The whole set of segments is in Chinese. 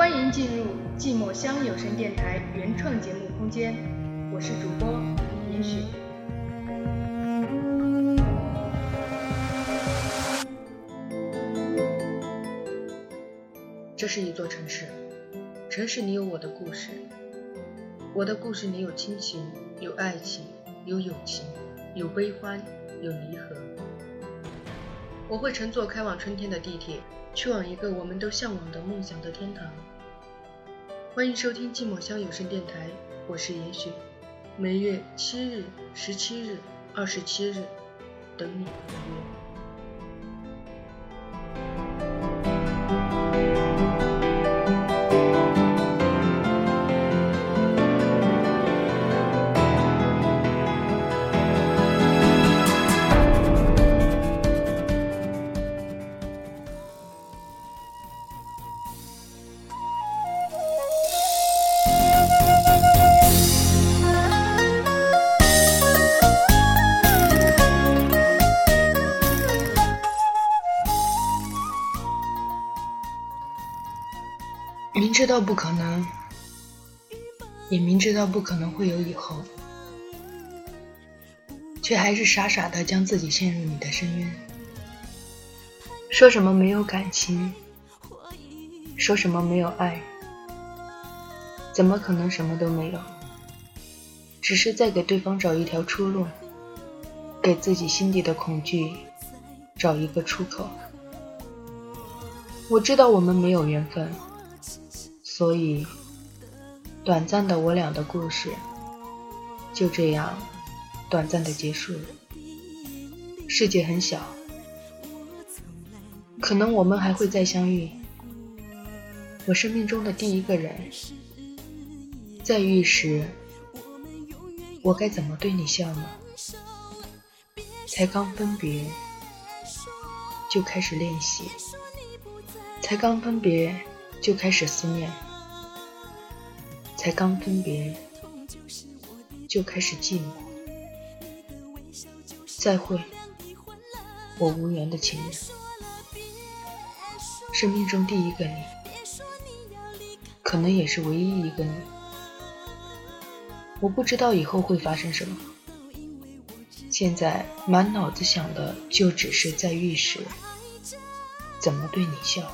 欢迎进入寂寞乡有声电台原创节目空间，我是主播严许。这是一座城市，城市里有我的故事，我的故事里有亲情，有爱情，有友情，有悲欢，有离合。我会乘坐开往春天的地铁，去往一个我们都向往的梦想的天堂。欢迎收听寂寞乡有声电台，我是严雪，每月七日、十七日、二十七日，等你赴约。明知道不可能，也明知道不可能会有以后，却还是傻傻的将自己陷入你的深渊。说什么没有感情，说什么没有爱，怎么可能什么都没有？只是在给对方找一条出路，给自己心底的恐惧找一个出口。我知道我们没有缘分。所以，短暂的我俩的故事就这样短暂的结束了。世界很小，可能我们还会再相遇。我生命中的第一个人，在遇时，我该怎么对你笑呢？才刚分别，就开始练习；才刚分别，就开始思念。才刚分别，就开始寂寞。再会，我无缘的情人。生命中第一个你，可能也是唯一一个你。我不知道以后会发生什么，现在满脑子想的就只是在浴室怎么对你笑。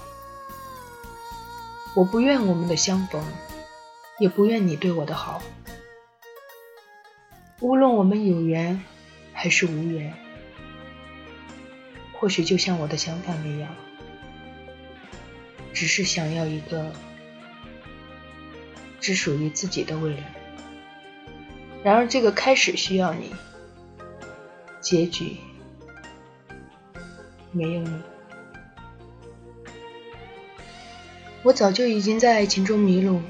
我不愿我们的相逢。也不愿你对我的好，无论我们有缘还是无缘，或许就像我的想法那样，只是想要一个只属于自己的未来。然而，这个开始需要你，结局没有你，我早就已经在爱情中迷路。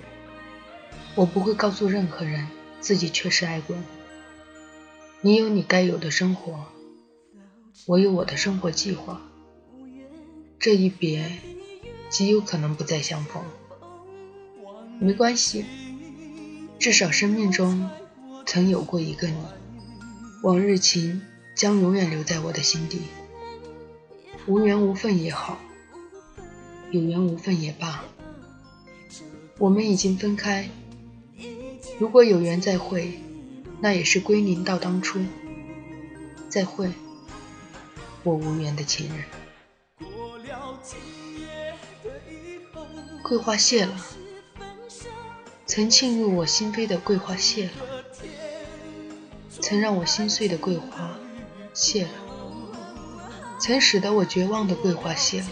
我不会告诉任何人自己确实爱过你。你有你该有的生活，我有我的生活计划。这一别，极有可能不再相逢。没关系，至少生命中曾有过一个你。往日情将永远留在我的心底。无缘无分也好，有缘无分也罢，我们已经分开。如果有缘再会，那也是归零到当初。再会，我无缘的情人。桂花谢了，曾沁入我心扉的桂花谢了，曾让我心碎的桂花谢了，曾使得我绝望的桂花谢了。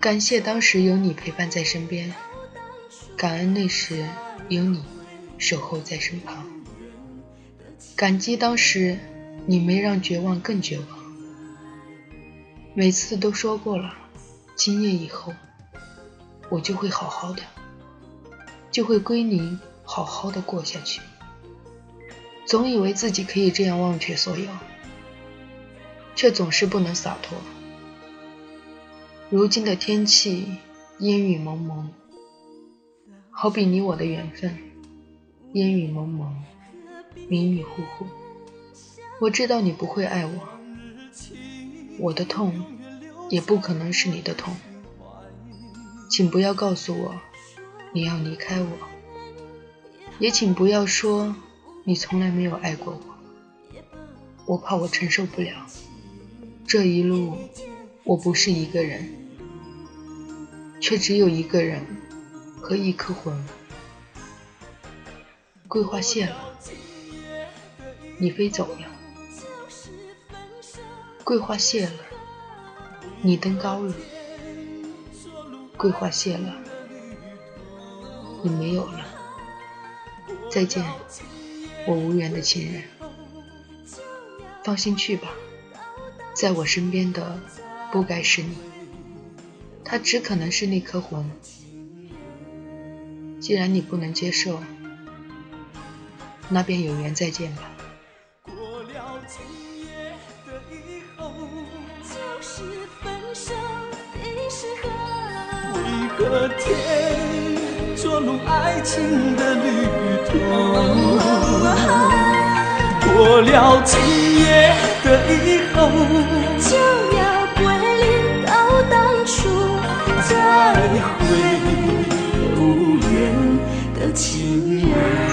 感谢当时有你陪伴在身边。感恩那时有你守候在身旁，感激当时你没让绝望更绝望。每次都说过了，今夜以后我就会好好的，就会归零，好好的过下去。总以为自己可以这样忘却所有，却总是不能洒脱。如今的天气阴雨蒙蒙。好比你我的缘分，烟雨蒙蒙，迷迷糊糊。我知道你不会爱我，我的痛也不可能是你的痛。请不要告诉我你要离开我，也请不要说你从来没有爱过我。我怕我承受不了，这一路我不是一个人，却只有一个人和一颗魂。桂花谢了，你飞走了；桂花谢了，你登高了；桂花谢了，你没有了。再见，我无缘的亲人。放心去吧，在我身边的不该是你，他只可能是那颗魂。既然你不能接受。那便有缘再见吧。过了今夜的以后，就是分手的时候。为何天捉弄爱情的旅途？过了今夜的以后。有情人。